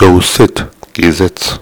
Go sit, is it?